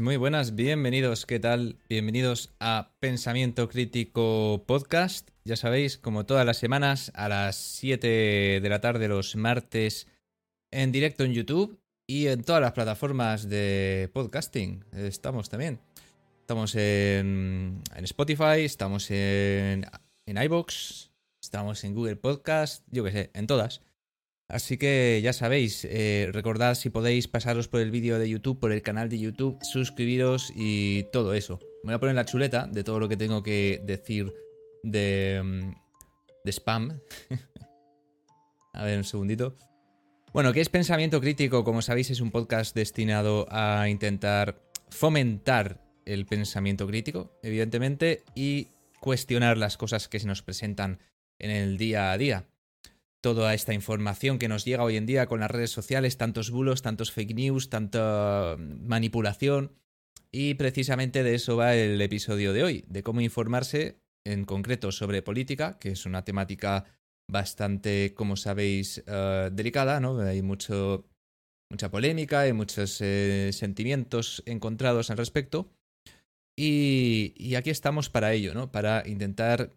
Muy buenas, bienvenidos, ¿qué tal? Bienvenidos a Pensamiento Crítico Podcast. Ya sabéis, como todas las semanas, a las 7 de la tarde los martes en directo en YouTube y en todas las plataformas de podcasting. Estamos también. Estamos en, Spotify, estamos en, en iBox, estamos en Google Podcast, yo qué sé, en todas. Así que ya sabéis, eh, recordad si podéis pasaros por el vídeo de YouTube, por el canal de YouTube, suscribiros y todo eso. Me voy a poner la chuleta de todo lo que tengo que decir de, mm, de spam. a ver, un segundito. Bueno, ¿qué es Pensamiento Crítico? Como sabéis, es un podcast destinado a intentar fomentar el pensamiento crítico, evidentemente, y cuestionar las cosas que se nos presentan en el día a día toda esta información que nos llega hoy en día con las redes sociales, tantos bulos, tantos fake news, tanta manipulación. Y precisamente de eso va el episodio de hoy, de cómo informarse en concreto sobre política, que es una temática bastante, como sabéis, eh, delicada, ¿no? Hay mucho, mucha polémica, hay muchos eh, sentimientos encontrados al respecto. Y, y, aquí estamos para ello, ¿no? Para intentar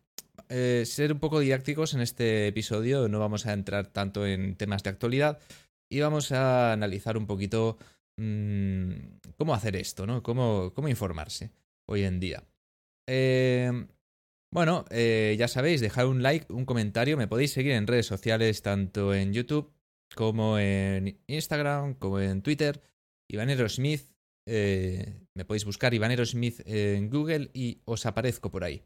eh, ser un poco didácticos en este episodio. No vamos a entrar tanto en temas de actualidad y vamos a analizar un poquito mm, cómo hacer esto, ¿no? Cómo, cómo informarse hoy en día. Eh, bueno, eh, ya sabéis, dejar un like, un comentario. Me podéis seguir en redes sociales, tanto en YouTube como en Instagram, como en Twitter. Ivanero Smith. me podéis buscar Ivanero Smith en Google y os aparezco por ahí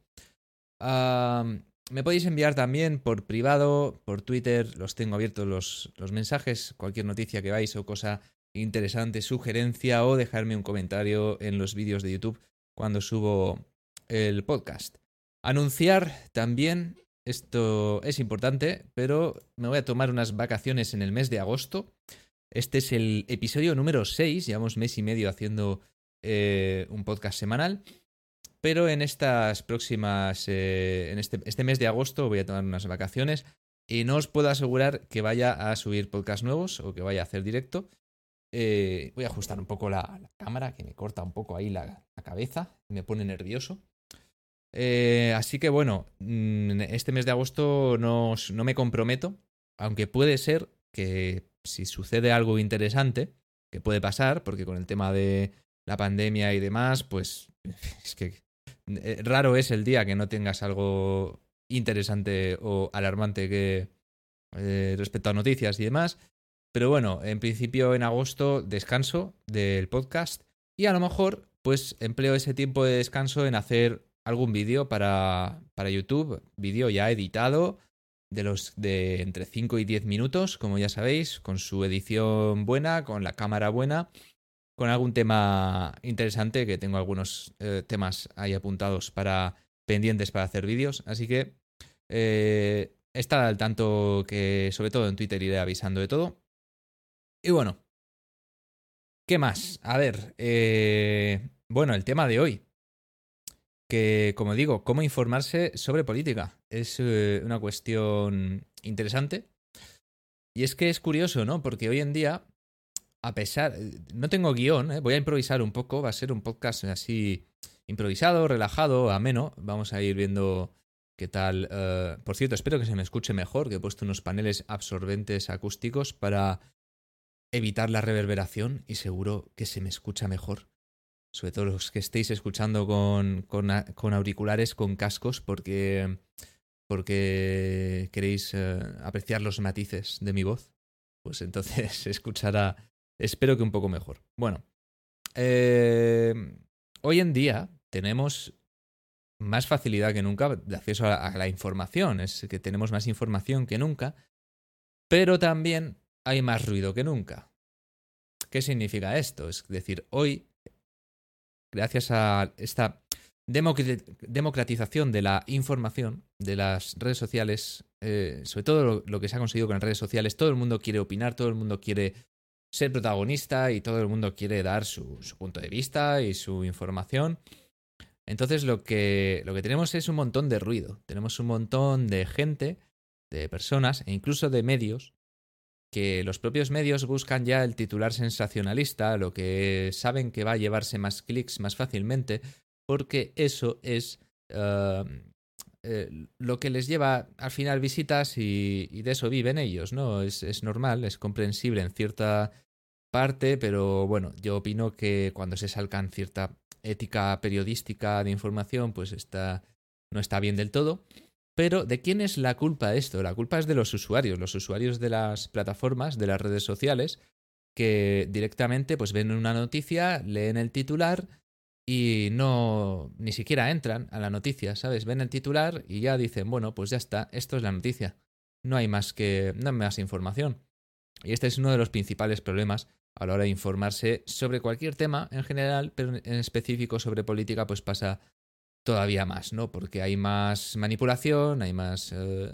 me podéis enviar también por privado, por Twitter, los tengo abiertos los, los mensajes, cualquier noticia que vais o cosa interesante, sugerencia o dejarme un comentario en los vídeos de YouTube cuando subo el podcast. Anunciar también, esto es importante, pero me voy a tomar unas vacaciones en el mes de agosto. Este es el episodio número 6, llevamos mes y medio haciendo eh, un podcast semanal. Pero en estas próximas, eh, en este, este, mes de agosto voy a tomar unas vacaciones y no os puedo asegurar que vaya a subir podcast nuevos o que vaya a hacer directo. Eh, voy a ajustar un poco la, cámara, que me corta un poco ahí la, cabeza, me pone nervioso. Eh, así que bueno, mm, este mes de agosto no, no me comprometo, aunque puede ser que si sucede algo interesante, que puede pasar, porque con el tema de la pandemia y demás, pues es que eh, raro es el día que no tengas algo interesante o alarmante que eh, respecto a noticias y demás. Pero bueno, en principio en agosto descanso del podcast y a lo mejor pues empleo ese tiempo de descanso en hacer algún vídeo para, para YouTube, vídeo ya editado de los de entre 5 y 10 minutos, como ya sabéis, con su edición buena, con la cámara buena con algún tema interesante, que tengo algunos eh, temas ahí apuntados para pendientes para hacer vídeos. Así que eh, estar al tanto que sobre todo en Twitter iré avisando de todo. Y bueno, ¿qué más? A ver, eh, bueno, el tema de hoy. Que, como digo, cómo informarse sobre política. Es una cuestión interesante. Y es que es curioso, ¿no? Porque hoy en día a pesar, no tengo guion, ¿eh? voy a improvisar un poco, va a ser un podcast así improvisado, relajado, ameno, vamos a ir viendo qué tal. Eh, por cierto, espero que se me escuche mejor, que he puesto unos paneles absorbentes acústicos para evitar la reverberación y seguro que se me escucha mejor. Sobre todo los que estéis escuchando con, con, auriculares, con cascos, porque, porque queréis eh, apreciar los matices de mi voz. Pues entonces se escuchará Espero que un poco mejor. Bueno, eh, hoy en día tenemos más facilidad que nunca de acceso a, la información. Es que tenemos más información que nunca, pero también hay más ruido que nunca. ¿Qué significa esto? Es decir, hoy, gracias a esta democratización de la información, de las redes sociales, eh, sobre todo lo, que se ha conseguido con las redes sociales, todo el mundo quiere opinar, todo el mundo quiere ser protagonista y todo el mundo quiere dar su, punto de vista y su información. Entonces lo que, lo que tenemos es un montón de ruido, tenemos un montón de gente, de personas e incluso de medios que los propios medios buscan ya el titular sensacionalista, lo que saben que va a llevarse más clics más fácilmente, porque eso es eh, eh, lo que les lleva al final visitas y, de eso viven ellos, ¿no? Es, es, normal, es comprensible en cierta parte, pero bueno, yo opino que cuando se salgan cierta ética periodística de información, pues está, no está bien del todo. Pero ¿de quién es la culpa esto? La culpa es de los usuarios, los usuarios de las plataformas, de las redes sociales, que directamente pues ven una noticia, leen el titular y no ni siquiera entran a la noticia, ¿sabes? Ven el titular y ya dicen, bueno, pues ya está, esto es la noticia. No hay más que no más información. Y este es uno de los principales problemas a la hora de informarse sobre cualquier tema en general, pero en específico sobre política, pues pasa todavía más, ¿no? Porque hay más manipulación, hay más, eh,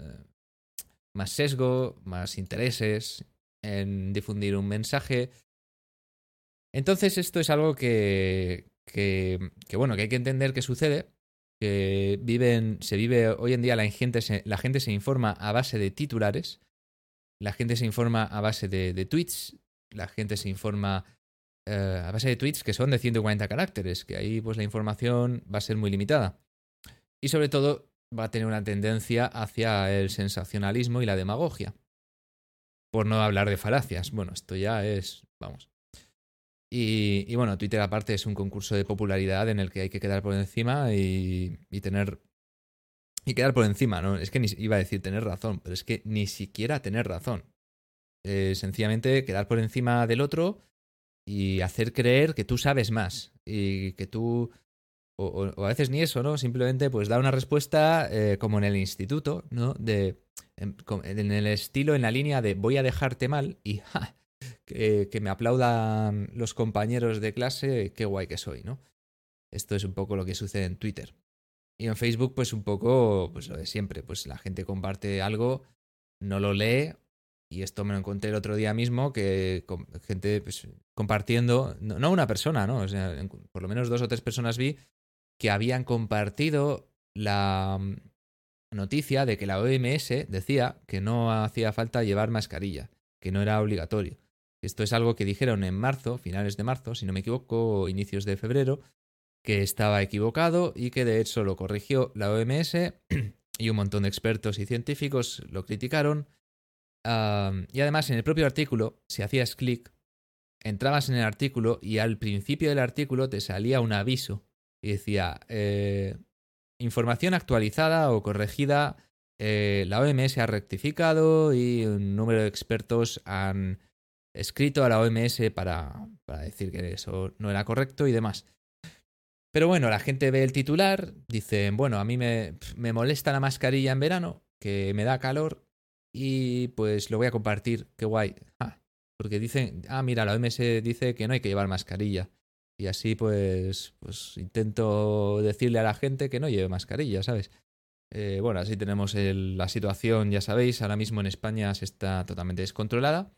más sesgo, más intereses en difundir un mensaje. Entonces esto es algo que, que, bueno, que hay que entender que sucede, que viven, se vive hoy en día la gente, se, la gente se informa a base de titulares, la gente se informa a base de, de tweets, la gente se informa eh, a base de tweets que son de 140 caracteres, que ahí pues la información va a ser muy limitada. Y sobre todo va a tener una tendencia hacia el sensacionalismo y la demagogia. Por no hablar de falacias. Bueno, esto ya es, vamos. Y, bueno, Twitter aparte es un concurso de popularidad en el que hay que quedar por encima y, tener... Y quedar por encima, ¿no? Es que ni, iba a decir tener razón, pero es que ni siquiera tener razón. Eh, sencillamente quedar por encima del otro y hacer creer que tú sabes más y que tú o, a veces ni eso, ¿no? Simplemente pues da una respuesta eh, como en el instituto, ¿no? De en, el estilo, en la línea de voy a dejarte mal y que, me aplaudan los compañeros de clase, qué guay que soy, ¿no? Esto es un poco lo que sucede en Twitter. Y en Facebook, pues un poco, pues lo de siempre, pues la gente comparte algo, no lo lee y esto me lo encontré el otro día mismo, que gente pues, compartiendo, no, una persona, ¿no? O sea, por lo menos dos o tres personas vi que habían compartido la mm, noticia de que la OMS decía que no hacía falta llevar mascarilla, que no era obligatorio. Esto es algo que dijeron en marzo, finales de marzo, si no me equivoco, inicios de febrero, que estaba equivocado y que de hecho lo corrigió la OMS y un montón de expertos y científicos lo criticaron. Y además en el propio artículo, si hacías clic, entrabas en el artículo y al principio del artículo te salía un aviso y decía eh, información actualizada o corregida, eh, la OMS ha rectificado y un número de expertos han escrito a la OMS para, para decir que eso no era correcto y demás. Pero bueno, la gente ve el titular, dicen, bueno, a mí me, me molesta la mascarilla en verano, que me da calor, y pues lo voy a compartir, qué guay. Ah, porque dicen, ah, mira, la OMS dice que no hay que llevar mascarilla. Y así pues, pues intento decirle a la gente que no lleve mascarilla, ¿sabes? Eh, bueno, así tenemos la situación, ya sabéis, ahora mismo en España se está totalmente descontrolada.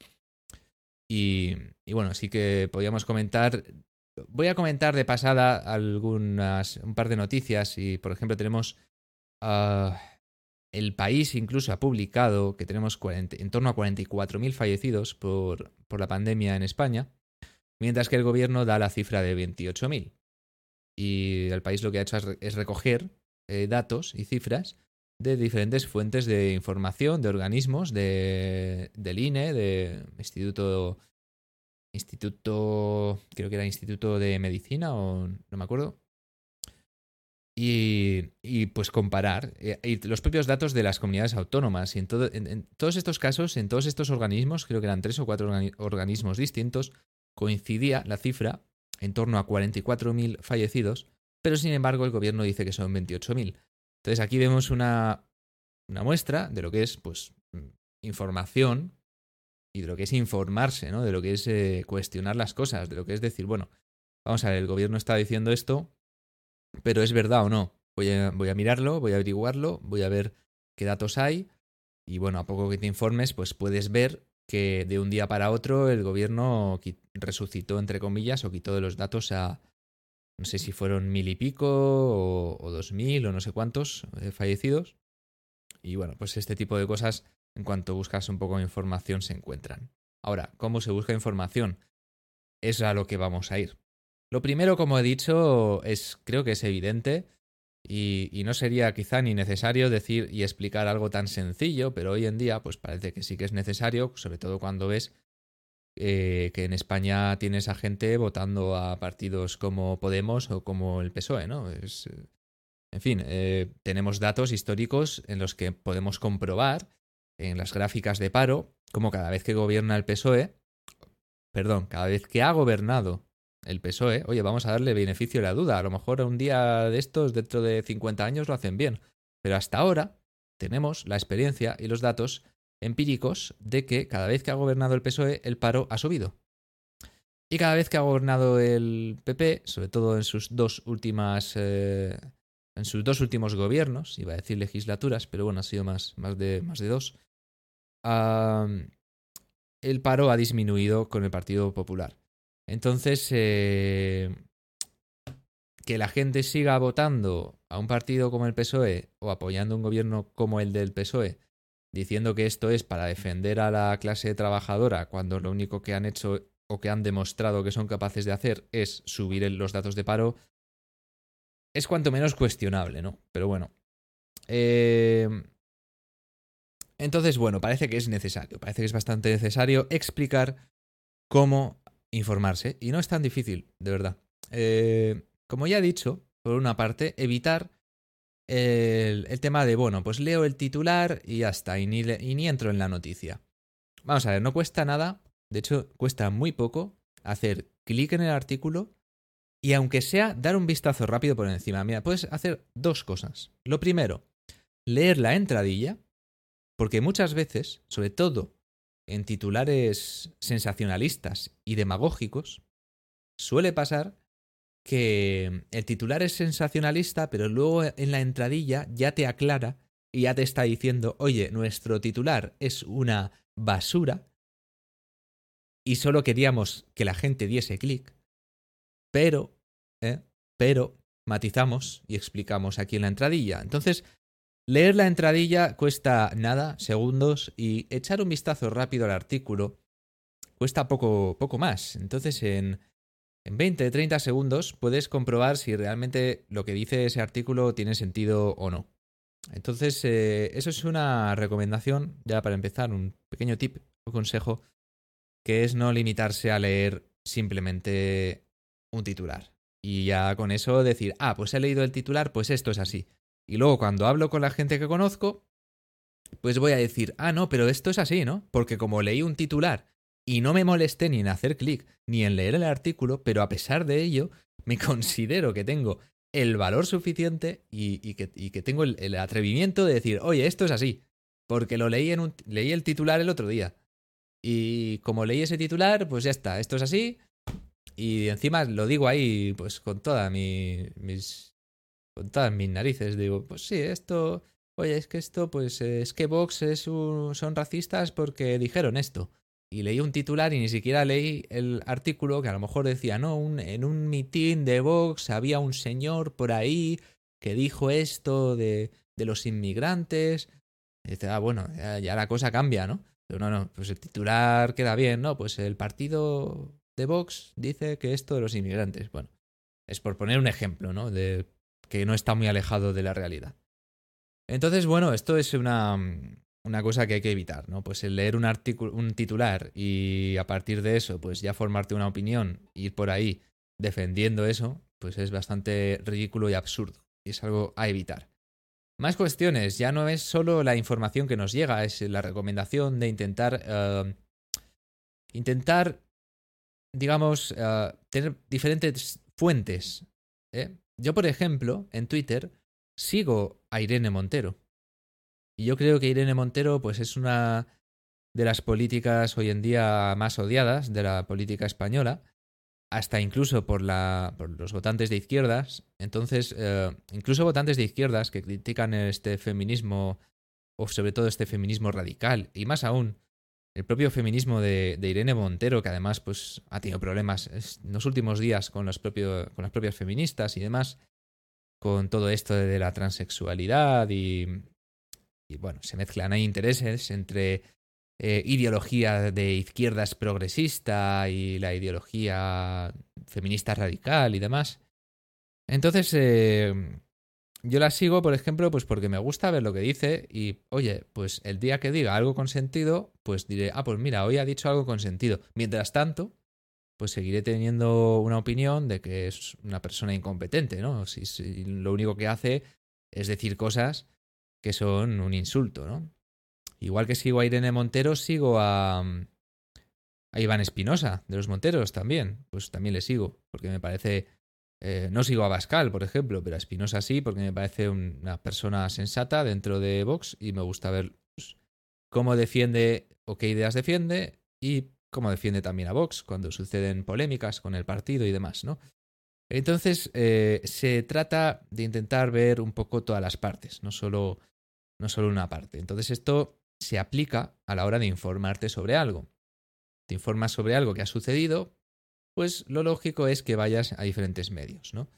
Y, bueno, sí que podríamos comentar, voy a comentar de pasada algunas, un par de noticias y, por ejemplo, tenemos... Uh, el país incluso ha publicado que tenemos en torno a 44.000 fallecidos por, por, la pandemia en España, mientras que el gobierno da la cifra de 28.000. Y el país lo que ha hecho es recoger eh, datos y cifras de diferentes fuentes de información, de organismos, de, del INE, de Instituto, Instituto, creo que era Instituto de Medicina o no me acuerdo, y, pues comparar eh, y los propios datos de las comunidades autónomas. Y en, todo, en, todos estos casos, en todos estos organismos, creo que eran tres o cuatro organismos distintos, coincidía la cifra en torno a 44.000 fallecidos, pero sin embargo el gobierno dice que son 28.000. Entonces aquí vemos una, una muestra de lo que es pues información y de lo que es informarse, ¿no? De lo que es eh, cuestionar las cosas, de lo que es decir, bueno, vamos a ver, el gobierno está diciendo esto, pero es verdad o no. Voy a, voy a mirarlo, voy a averiguarlo, voy a ver qué datos hay y bueno, a poco que te informes, pues puedes ver que de un día para otro el gobierno resucitó, entre comillas, o quitó de los datos a, no sé si fueron mil y pico o, dos mil o no sé cuántos eh, fallecidos. Y bueno, pues este tipo de cosas en cuanto buscas un poco de información se encuentran. Ahora, ¿cómo se busca información? Es a lo que vamos a ir. Lo primero, como he dicho, es creo que es evidente y, y, no sería quizá ni necesario decir y explicar algo tan sencillo, pero hoy en día pues parece que sí que es necesario, sobre todo cuando ves eh, que en España tienes a gente votando a partidos como Podemos o como el PSOE, ¿no? Es, eh, en fin, eh, tenemos datos históricos en los que podemos comprobar en las gráficas de paro como cada vez que gobierna el PSOE, perdón, cada vez que ha gobernado el PSOE, oye, vamos a darle beneficio de la duda. A lo mejor un día de estos, dentro de 50 años, lo hacen bien. Pero hasta ahora tenemos la experiencia y los datos empíricos de que cada vez que ha gobernado el PSOE, el paro ha subido. Y cada vez que ha gobernado el PP, sobre todo en sus dos últimas. Eh, en sus dos últimos gobiernos, iba a decir legislaturas, pero bueno, ha sido más, más, de, más de dos. el paro ha disminuido con el Partido Popular. Entonces, eh, que la gente siga votando a un partido como el PSOE o apoyando un gobierno como el del PSOE diciendo que esto es para defender a la clase trabajadora cuando lo único que han hecho o que han demostrado que son capaces de hacer es subir los datos de paro, es cuanto menos cuestionable, ¿no? Pero bueno. Eh, entonces, bueno, parece que es necesario, parece que es bastante necesario explicar cómo informarse. Y no es tan difícil, de verdad. Eh, como ya he dicho, por una parte, evitar el, tema de, bueno, pues leo el titular y ya está, y ni, y ni entro en la noticia. Vamos a ver, no cuesta nada, de hecho cuesta muy poco hacer clic en el artículo y aunque sea dar un vistazo rápido por encima. Mira, puedes hacer dos cosas. Lo primero, leer la entradilla, porque muchas veces, sobre todo en titulares sensacionalistas y demagógicos, suele pasar que el titular es sensacionalista, pero luego en la entradilla ya te aclara y ya te está diciendo, oye, nuestro titular es una basura y solo queríamos que la gente diese clic, pero, ¿eh? pero matizamos y explicamos aquí en la entradilla. Entonces, leer la entradilla cuesta nada, segundos, y echar un vistazo rápido al artículo cuesta poco, poco más. Entonces, en en 20, 30 segundos puedes comprobar si realmente lo que dice ese artículo tiene sentido o no. Entonces, eh, eso es una recomendación, ya para empezar, un pequeño tip o consejo, que es no limitarse a leer simplemente un titular. Y ya con eso decir, ah, pues he leído el titular, pues esto es así. Y luego cuando hablo con la gente que conozco, pues voy a decir, ah, no, pero esto es así, ¿no? Porque como leí un titular y no me molesté ni en hacer clic ni en leer el artículo, pero a pesar de ello, me considero que tengo el valor suficiente y, que, tengo el, atrevimiento de decir, oye, esto es así, porque lo leí, en un, leí el titular el otro día. Y como leí ese titular, pues ya está, esto es así. Y encima lo digo ahí, pues con todas mis. con todas mis narices. Digo, pues sí, esto. Oye, es que esto, pues es que Vox es son racistas porque dijeron esto y leí un titular y ni siquiera leí el artículo que a lo mejor decía, no, en un mitin de Vox había un señor por ahí que dijo esto de, de los inmigrantes. Y dice, ah, bueno, ya, la cosa cambia, ¿no? Pero no, no, pues el titular queda bien, ¿no? Pues el partido de Vox dice que esto de los inmigrantes, bueno, es por poner un ejemplo, ¿no? De que no está muy alejado de la realidad. Entonces, bueno, esto es una, una cosa que hay que evitar, ¿no? Pues el leer un artículo, un titular y a partir de eso, pues ya formarte una opinión, ir por ahí defendiendo eso, pues es bastante ridículo y absurdo. Y es algo a evitar. Más cuestiones, ya no es solo la información que nos llega, es la recomendación de intentar. Eh, intentar, digamos, eh, tener diferentes fuentes. ¿eh? Yo, por ejemplo, en Twitter sigo a Irene Montero. Y yo creo que Irene Montero pues es una de las políticas hoy en día más odiadas de la política española, hasta incluso por, la, por los votantes de izquierdas. Entonces, eh, incluso votantes de izquierdas que critican este feminismo, o sobre todo este feminismo radical, y más aún, el propio feminismo de, Irene Montero, que además pues, ha tenido problemas en los últimos días con, los propio, con las propias feministas y demás, con todo esto de la transexualidad y, y bueno, se mezclan ahí intereses entre eh, ideología de izquierdas progresista y la ideología feminista radical y demás. Entonces, eh, yo la sigo, por ejemplo, pues porque me gusta ver lo que dice y, oye, pues el día que diga algo con sentido, pues diré, ah, pues mira, hoy ha dicho algo con sentido. Mientras tanto, pues seguiré teniendo una opinión de que es una persona incompetente, ¿no? Si, lo único que hace es decir cosas que son un insulto, ¿no? Igual que sigo a Irene Montero, sigo a, a Iván Espinosa, de los Monteros también. Pues también le sigo, porque me parece... Eh, no sigo a Bascal, por ejemplo, pero a Espinosa sí, porque me parece una persona sensata dentro de Vox y me gusta ver pues, cómo defiende o qué ideas defiende y cómo defiende también a Vox cuando suceden polémicas con el partido y demás, ¿no? Entonces, eh, se trata de intentar ver un poco todas las partes, no solo, no solo una parte. Entonces, esto se aplica a la hora de informarte sobre algo. Te informas sobre algo que ha sucedido, pues lo lógico es que vayas a diferentes medios, ¿no?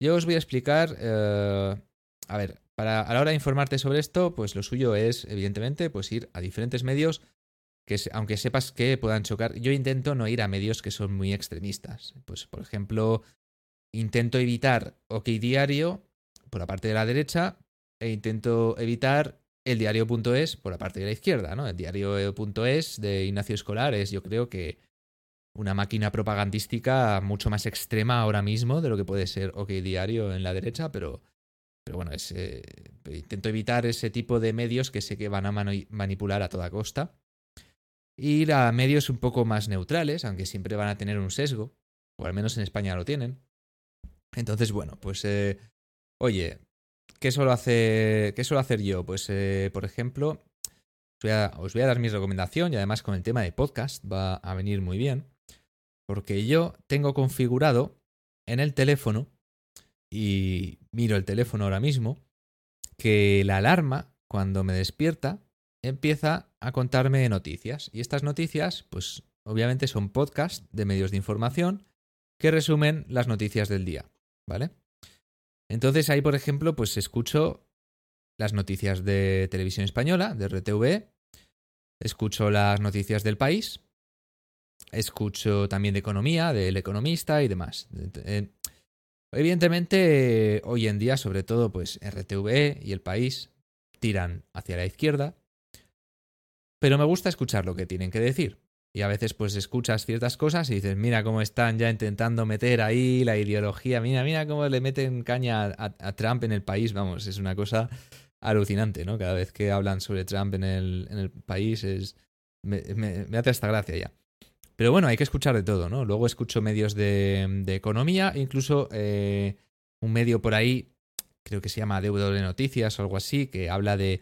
Yo os voy a explicar, eh, a ver, para, a la hora de informarte sobre esto, pues lo suyo es, evidentemente, pues ir a diferentes medios que aunque sepas que puedan chocar, yo intento no ir a medios que son muy extremistas. Pues, por ejemplo, intento evitar OK Diario por la parte de la derecha e intento evitar el diario.es por la parte de la izquierda, ¿no? El diario.es de Ignacio Escolar es, yo creo que una máquina propagandística mucho más extrema ahora mismo de lo que puede ser OK Diario en la derecha, pero, pero bueno, es, eh, intento evitar ese tipo de medios que sé que van a manipular a toda costa. Ir a medios un poco más neutrales, aunque siempre van a tener un sesgo, o al menos en España lo tienen. Entonces, bueno, pues, eh, oye, ¿qué suelo, hacer, ¿qué suelo hacer yo? Pues, eh, por ejemplo, os voy a dar mi recomendación y además con el tema de podcast va a venir muy bien, porque yo tengo configurado en el teléfono, y miro el teléfono ahora mismo, que la alarma, cuando me despierta, empieza a contarme noticias. Y estas noticias, pues obviamente son podcasts de medios de información que resumen las noticias del día. ¿vale? Entonces ahí, por ejemplo, pues escucho las noticias de televisión española, de RTV, escucho las noticias del país, escucho también de economía, del economista y demás. Evidentemente, hoy en día, sobre todo, pues RTV y el país tiran hacia la izquierda, pero me gusta escuchar lo que tienen que decir. Y a veces pues escuchas ciertas cosas y dices, mira cómo están ya intentando meter ahí la ideología, mira, mira cómo le meten caña a, Trump en el país, vamos, es una cosa alucinante, ¿no? Cada vez que hablan sobre Trump en el, en el país es... Me, hace esta gracia ya. Pero bueno, hay que escuchar de todo, ¿no? Luego escucho medios de, de economía, incluso eh, un medio por ahí, creo que se llama de Noticias o algo así, que habla de,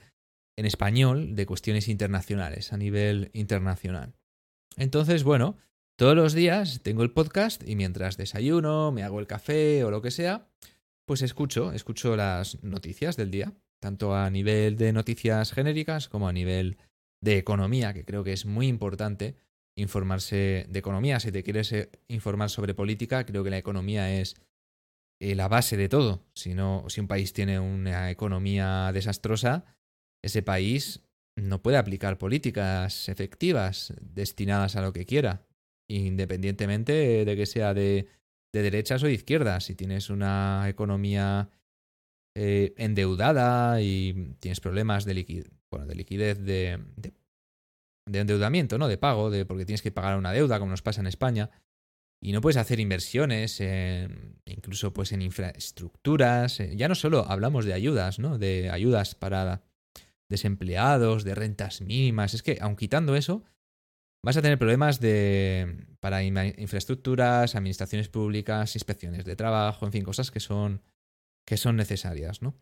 en español, de cuestiones internacionales, a nivel internacional. Entonces, bueno, todos los días tengo el podcast y mientras desayuno, me hago el café o lo que sea, pues escucho, escucho las noticias del día, tanto a nivel de noticias genéricas como a nivel de economía, que creo que es muy importante informarse de economía. Si te quieres eh, informar sobre política, creo que la economía es eh, la base de todo. Si, no, si un país tiene una economía desastrosa, ese país no puede aplicar políticas efectivas destinadas a lo que quiera, independientemente de que sea de, derechas o de izquierdas. Si tienes una economía eh, endeudada y tienes problemas de, bueno, de liquidez de, endeudamiento, ¿no? De pago, de, porque tienes que pagar una deuda, como nos pasa en España, y no puedes hacer inversiones, incluso pues en infraestructuras. Ya no solo hablamos de ayudas, ¿no? De ayudas para desempleados, de rentas mínimas. Es que, aun quitando eso, vas a tener problemas de para infraestructuras, administraciones públicas, inspecciones de trabajo, en fin, cosas que son que son necesarias, ¿no?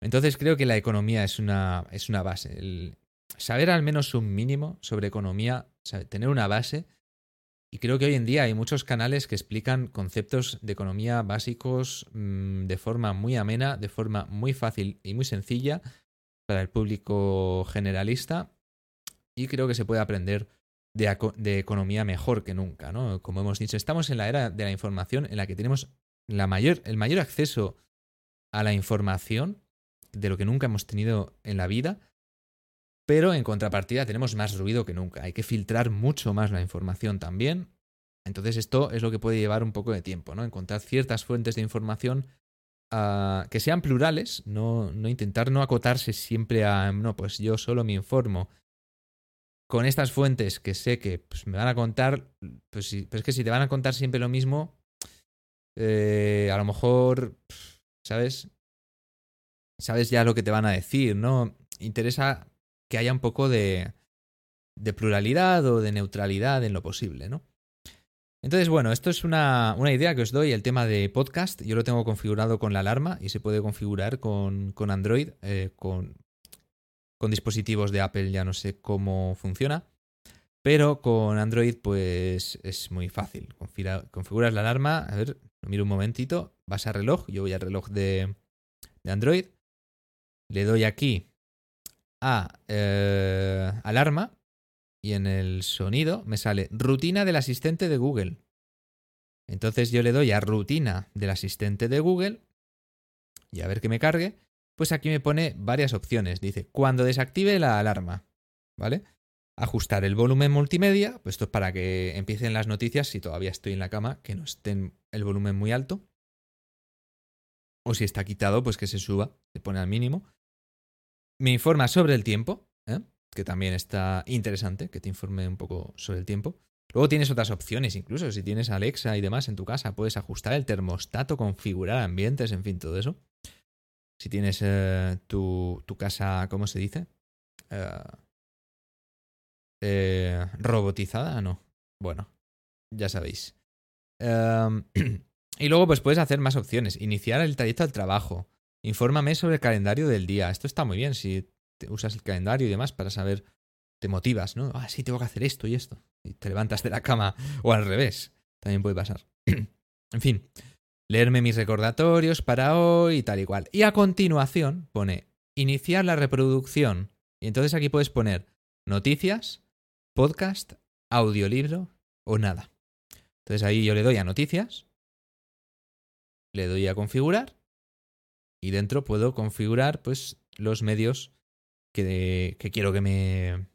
Entonces creo que la economía es una, es una base. Saber al menos un mínimo sobre economía, tener una base. Y creo que hoy en día hay muchos canales que explican conceptos de economía básicos mm, de forma muy amena, de forma muy fácil y muy sencilla, para el público generalista y creo que se puede aprender de, economía mejor que nunca, ¿no? Como hemos dicho, estamos en la era de la información en la que tenemos el mayor acceso a la información de lo que nunca hemos tenido en la vida, pero en contrapartida tenemos más ruido que nunca. Hay que filtrar mucho más la información también. Entonces esto es lo que puede llevar un poco de tiempo, ¿no? Encontrar ciertas fuentes de información que sean plurales, no, no intentar no acotarse siempre a, no, pues yo solo me informo con estas fuentes que sé que pues, me van a contar, pues, es que si te van a contar siempre lo mismo, eh, a lo mejor, ¿sabes? Sabes ya lo que te van a decir, ¿no? Interesa que haya un poco de, de pluralidad o de neutralidad en lo posible, ¿no? Entonces, bueno, esto es una, una, idea que os doy, el tema de podcast. Yo lo tengo configurado con la alarma y se puede configurar con, con Android, eh, con, con dispositivos de Apple ya no sé cómo funciona. Pero con Android pues es muy fácil. configuras la alarma, a ver, lo un momentito, vas a reloj, yo voy al reloj de, de Android, le doy aquí a eh, alarma y en el sonido me sale rutina del asistente de Google. Entonces yo le doy a rutina del asistente de Google y a ver que me cargue pues aquí me pone varias opciones. Dice, cuando desactive la alarma, ¿vale? Ajustar el volumen multimedia, pues esto es para que empiecen las noticias si todavía estoy en la cama, que no estén el volumen muy alto. O si está quitado, pues que se suba, se pone al mínimo. Me informa sobre el tiempo. Que también está interesante, que te informe un poco sobre el tiempo. Luego tienes otras opciones, incluso si tienes Alexa y demás en tu casa, puedes ajustar el termostato, configurar ambientes, en fin, todo eso si tienes eh, tu, tu, casa, ¿cómo se dice? Eh, eh, robotizada, no. Bueno, ya sabéis. Em, y luego pues puedes hacer más opciones. Iniciar el trayecto al trabajo. Infórmame sobre el calendario del día. Esto está muy bien si usas el calendario y demás para saber, te motivas, ¿no? Ah, sí, tengo que hacer esto y esto. Y te levantas de la cama o al revés. También puede pasar. en fin, leerme mis recordatorios para hoy y tal y cual. Y a continuación pone iniciar la reproducción. Y entonces aquí puedes poner noticias, podcast, audiolibro o nada. Entonces ahí yo le doy a noticias, le doy a configurar y dentro puedo configurar pues los medios que, que quiero que me,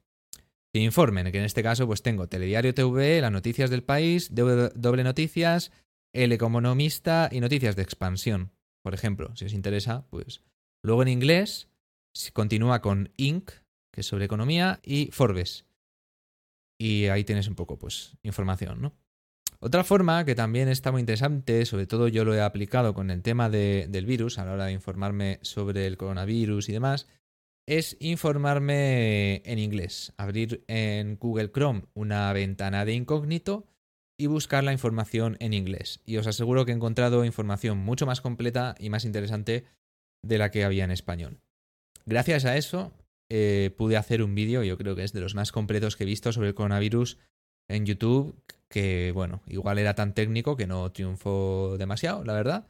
informen, que en este caso pues tengo Telediario TV, las noticias del país, doble noticias, el economista y noticias de expansión, por ejemplo, si os interesa, pues. Luego en inglés continúa con Inc., que es sobre economía, y Forbes. Y ahí tienes un poco, pues, información, ¿no? Otra forma que también está muy interesante, sobre todo yo lo he aplicado con el tema del virus, a la hora de informarme sobre el coronavirus y demás, es informarme en inglés. Abrir en Google Chrome una ventana de incógnito y buscar la información en inglés. Y os aseguro que he encontrado información mucho más completa y más interesante de la que había en español. Gracias a eso eh, pude hacer un vídeo, yo creo que es de los más completos que he visto sobre el coronavirus en YouTube, que bueno, igual era tan técnico que no triunfó demasiado, la verdad,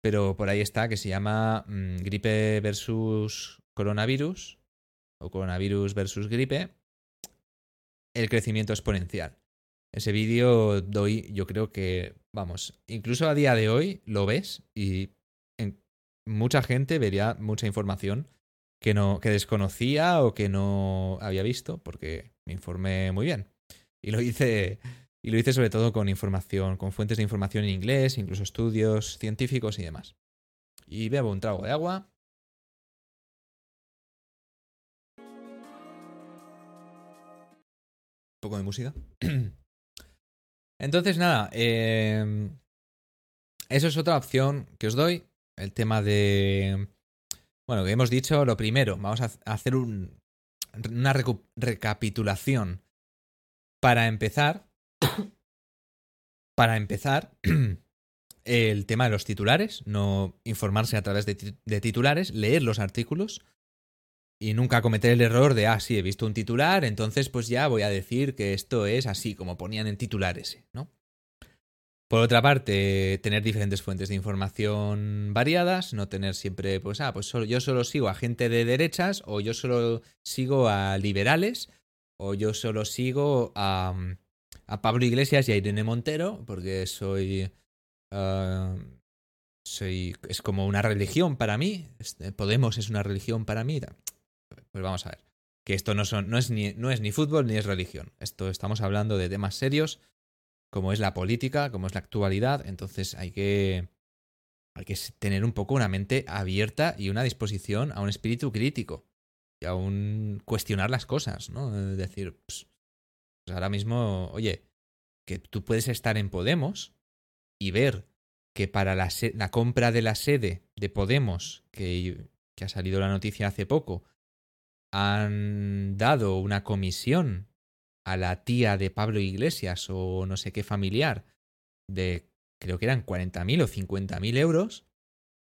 pero por ahí está, que se llama mm, gripe versus coronavirus, o coronavirus versus gripe, el crecimiento exponencial. Ese vídeo doy, yo creo que, vamos, incluso a día de hoy lo ves y mucha gente vería mucha información que no que desconocía o que no había visto porque me informé muy bien. Y lo hice y lo hice sobre todo con información, con fuentes de información en inglés, incluso estudios científicos y demás. Y bebo un trago de agua. De música. Entonces, nada, em, eso es otra opción que os doy. El tema de... Bueno, que hemos dicho, lo primero, vamos a hacer una recapitulación. Para empezar, para empezar, el tema de los titulares, no informarse a través de titulares, leer los artículos, y nunca cometer el error de, ah, sí, he visto un titular, entonces pues ya voy a decir que esto es así, como ponían en titular ese, ¿no? Por otra parte, tener diferentes fuentes de información variadas, no tener siempre, pues, ah, pues solo, yo solo sigo a gente de derechas, o yo solo sigo a liberales, o yo solo sigo a, a Pablo Iglesias y a Irene Montero, porque soy, ah, soy, es como una religión para mí, Podemos es una religión para mí. Pues vamos a ver, que esto no, son, no, es ni, no es ni fútbol ni es religión. Esto estamos hablando de temas serios, como es la política, como es la actualidad, entonces hay que, hay que tener un poco una mente abierta y una disposición a un espíritu crítico y a un cuestionar las cosas, ¿no? Es decir, pues, pues ahora mismo, oye, que tú puedes estar en Podemos y ver que para la, la compra de la sede de Podemos, que, que ha salido la noticia hace poco, han dado una comisión a la tía de Pablo Iglesias o no sé qué familiar de creo que eran 40.000 o 50.000 euros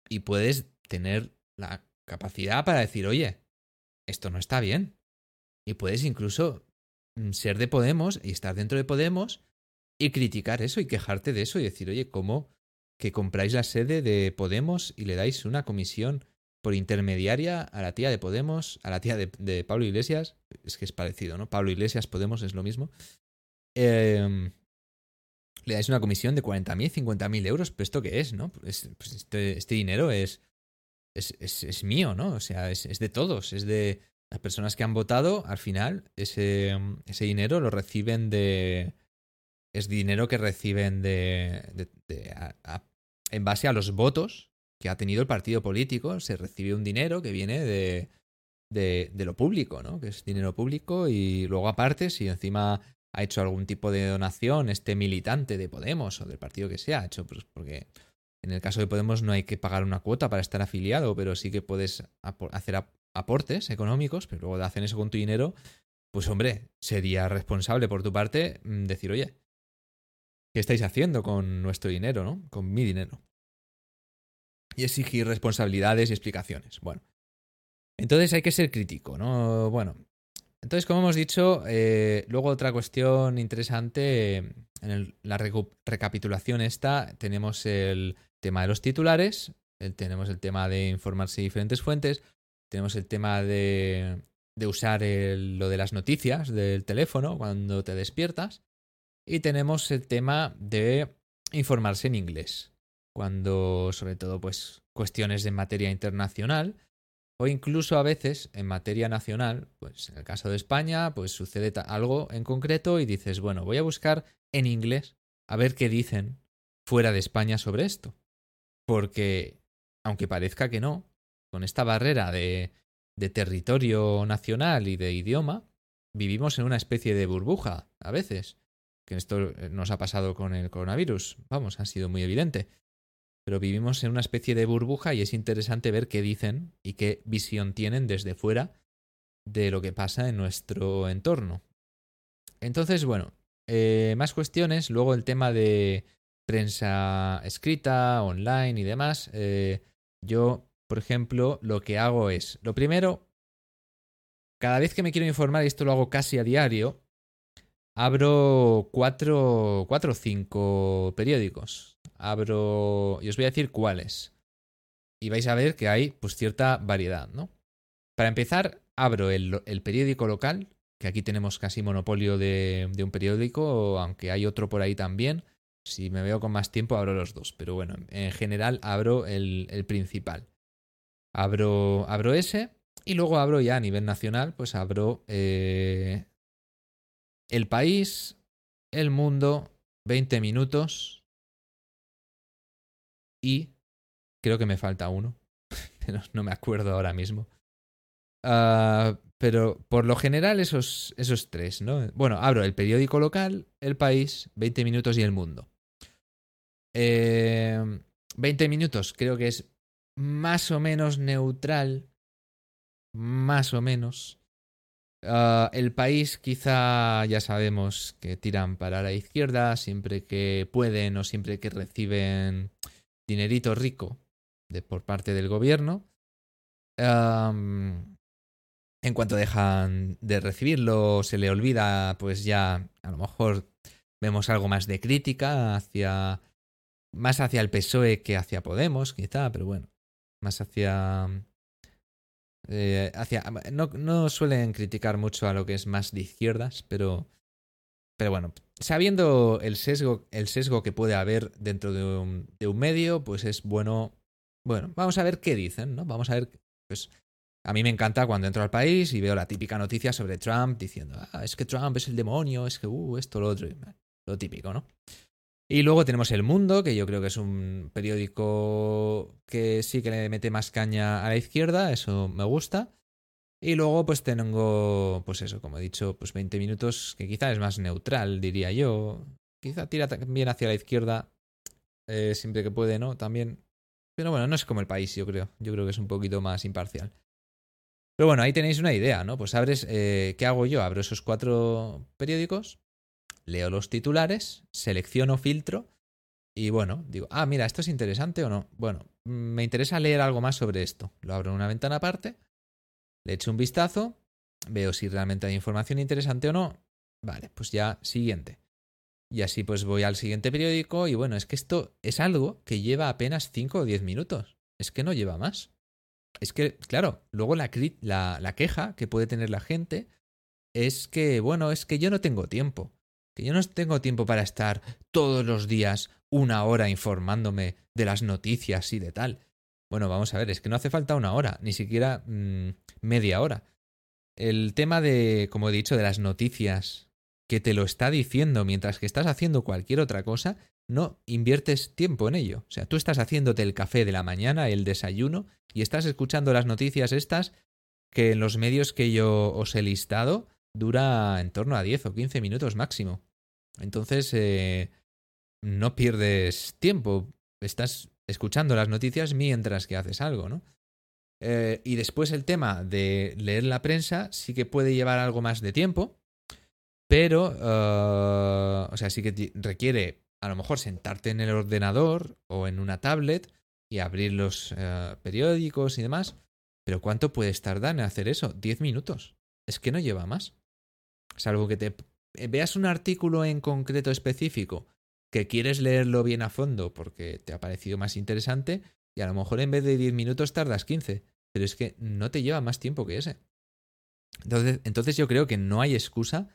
y puedes tener la capacidad para decir, oye, esto no está bien. Y puedes incluso mm, ser de Podemos y estar dentro de Podemos y criticar eso y quejarte de eso y decir, oye, ¿cómo que compráis la sede de Podemos y le dais una comisión por intermediaria a la tía de Podemos, a la tía de, Pablo Iglesias? Es que es parecido, ¿no? Pablo Iglesias, Podemos es lo mismo. Eh, le dais una comisión de 40.000, 50.000 euros, pero ¿esto qué es, no? pues este, este, dinero es, es, es, mío, ¿no? O sea, es, de todos, es de las personas que han votado, al final ese, ese dinero lo reciben de... Es dinero que reciben de... en base a los votos que ha tenido el partido político, se recibe un dinero que viene de, de, lo público, ¿no? Que es dinero público y luego aparte, si encima ha hecho algún tipo de donación este militante de Podemos o del partido que sea, ha hecho pues porque en el caso de Podemos no hay que pagar una cuota para estar afiliado, pero sí que puedes hacer aportes económicos, pero luego hacen eso con tu dinero, pues hombre, sería responsable por tu parte mm, decir, oye, ¿qué estáis haciendo con nuestro dinero, no? Con mi dinero. Y exigir responsabilidades y explicaciones. Bueno. Entonces hay que ser crítico, ¿no? Bueno, entonces, como hemos dicho, eh, luego otra cuestión interesante, en la recapitulación esta, tenemos el tema de los titulares, tenemos el tema de informarse de diferentes fuentes, tenemos el tema de, de usar lo de las noticias del teléfono cuando te despiertas, y tenemos el tema de informarse en inglés, cuando sobre todo pues cuestiones de materia internacional, o incluso a veces en materia nacional, pues en el caso de España, pues sucede algo en concreto y dices, bueno, voy a buscar en inglés a ver qué dicen fuera de España sobre esto. Porque, aunque parezca que no, con esta barrera de, de territorio nacional y de idioma, vivimos en una especie de burbuja a veces. Que esto nos ha pasado con el coronavirus. Vamos, ha sido muy evidente pero vivimos en una especie de burbuja y es interesante ver qué dicen y qué visión tienen desde fuera de lo que pasa en nuestro entorno. Entonces, bueno, eh, más cuestiones. Luego el tema de prensa escrita, online y demás. Eh, yo, por ejemplo, lo que hago es, lo primero, cada vez que me quiero informar, y esto lo hago casi a diario, abro cuatro, cuatro o cinco periódicos abro y os voy a decir cuáles. Y vais a ver que hay pues cierta variedad, ¿no? Para empezar, abro el, periódico local, que aquí tenemos casi monopolio de, un periódico, aunque hay otro por ahí también. Si me veo con más tiempo, abro los dos. Pero bueno, en general abro el, principal. Abro, abro ese y luego abro ya a nivel nacional, pues abro eh, el país, el mundo, 20 minutos y creo que me falta uno, no me acuerdo ahora mismo. Ah, pero por lo general esos, esos tres, ¿no? Bueno, abro el periódico local, El País, 20 minutos y El Mundo. 20 eh, minutos creo que es más o menos neutral, más o menos. Ah, el país quizá ya sabemos que tiran para la izquierda siempre que pueden o siempre que reciben dinerito rico de, por parte del gobierno. en cuanto dejan de recibirlo, se le olvida, pues ya a lo mejor vemos algo más de crítica hacia. más hacia el PSOE que hacia Podemos, quizá, pero bueno. Más hacia. Eh, hacia no, no suelen criticar mucho a lo que es más de izquierdas, pero pero bueno, sabiendo el sesgo, el sesgo que puede haber dentro de un, de un medio, pues es bueno. Bueno, vamos a ver qué dicen, ¿no? Vamos a ver. Pues a mí me encanta cuando entro al país y veo la típica noticia sobre Trump diciendo, ah, es que Trump es el demonio, es que, uh, esto, lo otro. Lo típico, ¿no? Y luego tenemos El Mundo, que yo creo que es un periódico que sí que le mete más caña a la izquierda, eso me gusta. Y luego pues tengo, pues eso, como he dicho, pues 20 minutos, que quizá es más neutral, diría yo. Quizá tira también hacia la izquierda, eh, siempre que puede, ¿no? También. Pero bueno, no es como el país, yo creo. Yo creo que es un poquito más imparcial. Pero bueno, ahí tenéis una idea, ¿no? Pues abres, eh, ¿qué hago yo? Abro esos cuatro periódicos leo los titulares, selecciono filtro y bueno, digo, ah, mira, esto es interesante o no. Bueno, me interesa leer algo más sobre esto. Lo abro en una ventana aparte, le echo un vistazo, veo si realmente hay información interesante o no. Vale, pues ya siguiente. Y así pues voy al siguiente periódico y bueno, es que esto es algo que lleva apenas 5 o 10 minutos. Es que no lleva más. Es que, claro, luego la, la, queja que puede tener la gente es que, bueno, es que yo no tengo tiempo que yo no tengo tiempo para estar todos los días una hora informándome de las noticias y de tal. Bueno, vamos a ver, es que no hace falta una hora, ni siquiera mm, media hora. El tema de, como he dicho, de las noticias, que te lo está diciendo mientras que estás haciendo cualquier otra cosa, no inviertes tiempo en ello. O sea, tú estás haciéndote el café de la mañana, el desayuno, y estás escuchando las noticias estas que en los medios que yo os he listado dura en torno a 10 o 15 minutos máximo. Entonces, eh, no pierdes tiempo, estás escuchando las noticias mientras que haces algo, ¿no? Eh, y después el tema de leer la prensa sí que puede llevar algo más de tiempo, pero, uh, o sea, sí que requiere a lo mejor sentarte en el ordenador o en una tablet y abrir los uh, periódicos y demás. Pero ¿cuánto puedes tardar en hacer eso? Diez minutos. Es que no lleva más. Salvo que te eh, veas un artículo en concreto específico que quieres leerlo bien a fondo porque te ha parecido más interesante y a lo mejor en vez de 10 minutos tardas 15, pero es que no te lleva más tiempo que ese. Entonces, entonces yo creo que no hay excusa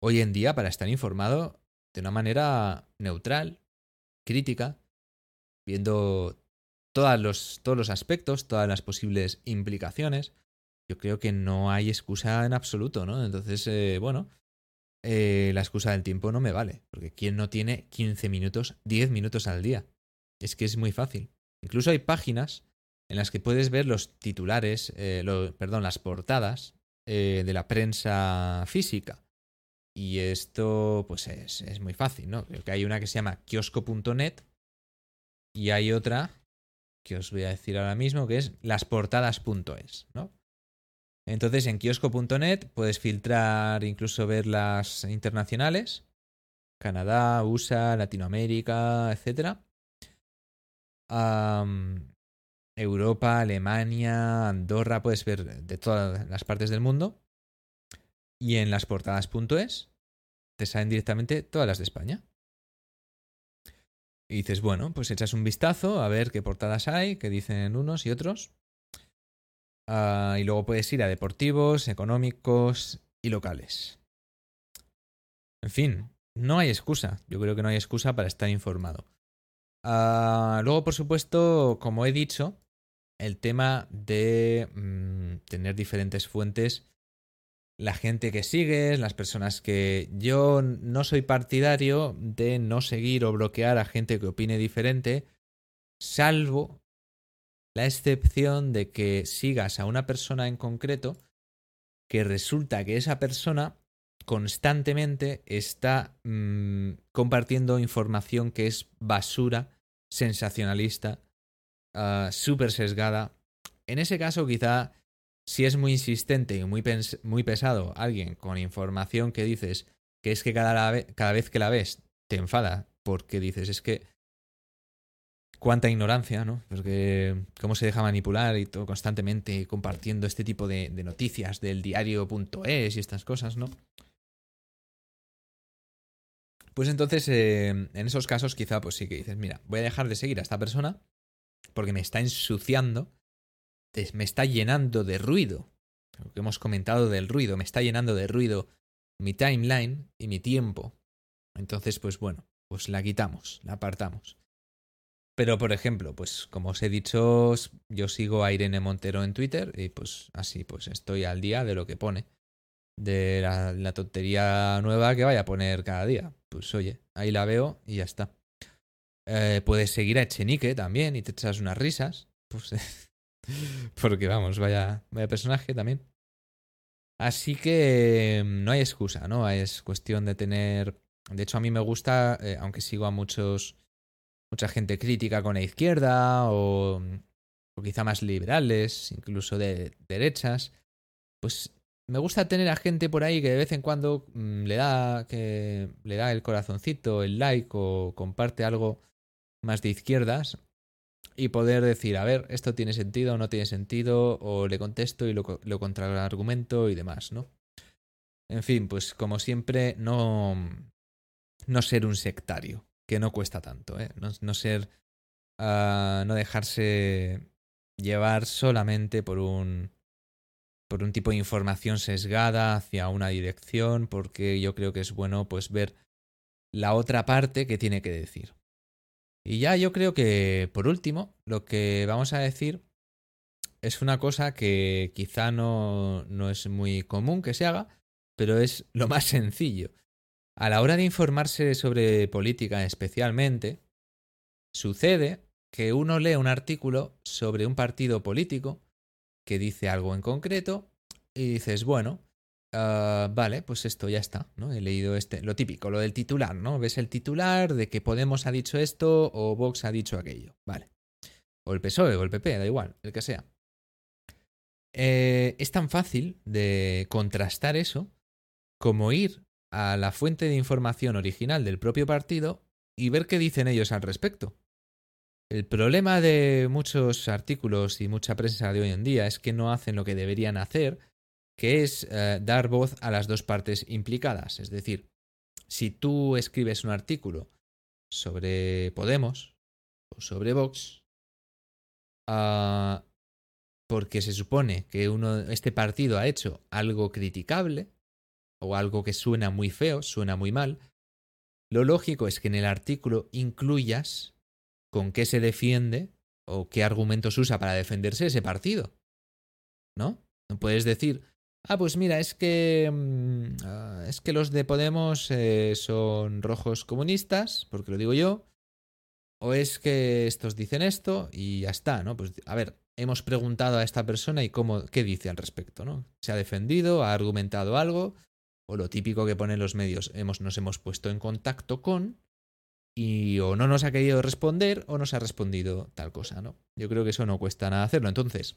hoy en día para estar informado de una manera neutral, crítica, viendo todos los, todos los aspectos, todas las posibles implicaciones. Yo creo que no hay excusa en absoluto, ¿no? Entonces, eh, bueno, eh, la excusa del tiempo no me vale, porque ¿quién no tiene 15 minutos, 10 minutos al día? Es que es muy fácil. Incluso hay páginas en las que puedes ver los titulares, eh, perdón, las portadas eh, de la prensa física. Y esto, pues es, es muy fácil, ¿no? Creo que hay una que se llama kiosco.net y hay otra que os voy a decir ahora mismo que es lasportadas.es, ¿no? Entonces en kiosco.net puedes filtrar, incluso ver las internacionales, Canadá, USA, Latinoamérica, etc. Europa, Alemania, Andorra, puedes ver de todas las partes del mundo. Y en las portadas.es te salen directamente todas las de España. Y dices, bueno, pues echas un vistazo a ver qué portadas hay, qué dicen unos y otros. Ah, y luego puedes ir a deportivos, económicos y locales. En fin, no hay excusa. Yo creo que no hay excusa para estar informado. Ah, luego, por supuesto, como he dicho, el tema de mm, tener diferentes fuentes, la gente que sigues, las personas que yo no soy partidario de no seguir o bloquear a gente que opine diferente, salvo la excepción de que sigas a una persona en concreto que resulta que esa persona constantemente está mm, compartiendo información que es basura, sensacionalista, uh, súper sesgada. En ese caso, quizá, si es muy insistente y muy, muy pesado alguien con información que dices que es que cada, cada vez que la ves te enfada porque dices es que cuánta ignorancia, ¿no? Porque cómo se deja manipular y todo constantemente compartiendo este tipo de, noticias del diario.es y estas cosas, ¿no? Pues entonces, eh, en esos casos quizá pues sí que dices, mira, voy a dejar de seguir a esta persona porque me está ensuciando, me está llenando de ruido. Lo que hemos comentado del ruido, me está llenando de ruido mi timeline y mi tiempo. Entonces, pues bueno, pues la quitamos, la apartamos. Pero, por ejemplo, pues como os he dicho, yo sigo a Irene Montero en Twitter y pues así, pues estoy al día de lo que pone. De la, tontería nueva que vaya a poner cada día. Pues oye, ahí la veo y ya está. Eh, puedes seguir a Echenique también y te echas unas risas. Pues, porque vamos, vaya, vaya personaje también. Así que mm, no hay excusa, ¿no? Es cuestión de tener... De hecho, a mí me gusta, eh, aunque sigo a muchos mucha gente crítica con la izquierda o, quizá más liberales, incluso de derechas, pues me gusta tener a gente por ahí que de vez en cuando mm, le da que le da el corazoncito, el like o comparte algo más de izquierdas y poder decir, a ver, esto tiene sentido o no tiene sentido, o le contesto y lo, lo contraargumento y demás, ¿no? En fin, pues como siempre, no, no ser un sectario que no cuesta tanto, ¿eh? No, ser. Uh, no dejarse llevar solamente por un. por un tipo de información sesgada hacia una dirección, porque yo creo que es bueno pues ver la otra parte que tiene que decir. Y ya yo creo que, por último, lo que vamos a decir es una cosa que quizá no, no es muy común que se haga, pero es lo más sencillo. A la hora de informarse sobre política especialmente, sucede que uno lee un artículo sobre un partido político que dice algo en concreto y dices, bueno, ah, vale, pues esto ya está, ¿no? He leído este, lo típico, lo del titular, ¿no? Ves el titular de que Podemos ha dicho esto o Vox ha dicho aquello, vale. O el PSOE o el PP, da igual, el que sea. Eh, es tan fácil de contrastar eso como ir a la fuente de información original del propio partido y ver qué dicen ellos al respecto. El problema de muchos artículos y mucha prensa de hoy en día es que no hacen lo que deberían hacer, que es eh, dar voz a las dos partes implicadas. Es decir, si tú escribes un artículo sobre Podemos o sobre Vox, ah, porque se supone que uno, este partido ha hecho algo criticable, o algo que suena muy feo, suena muy mal, lo lógico es que en el artículo incluyas con qué se defiende o qué argumentos usa para defenderse ese partido. ¿No? No puedes decir, ah, pues mira, es que mm, ah, es que los de Podemos eh, son rojos comunistas, porque lo digo yo, o es que estos dicen esto y ya está, ¿no? Pues a ver, hemos preguntado a esta persona y cómo qué dice al respecto, ¿no? Se ha defendido, ha argumentado algo o lo típico que ponen los medios, hemos, nos hemos puesto en contacto con y o no nos ha querido responder o nos ha respondido tal cosa, ¿no? Yo creo que eso no cuesta nada hacerlo. Entonces,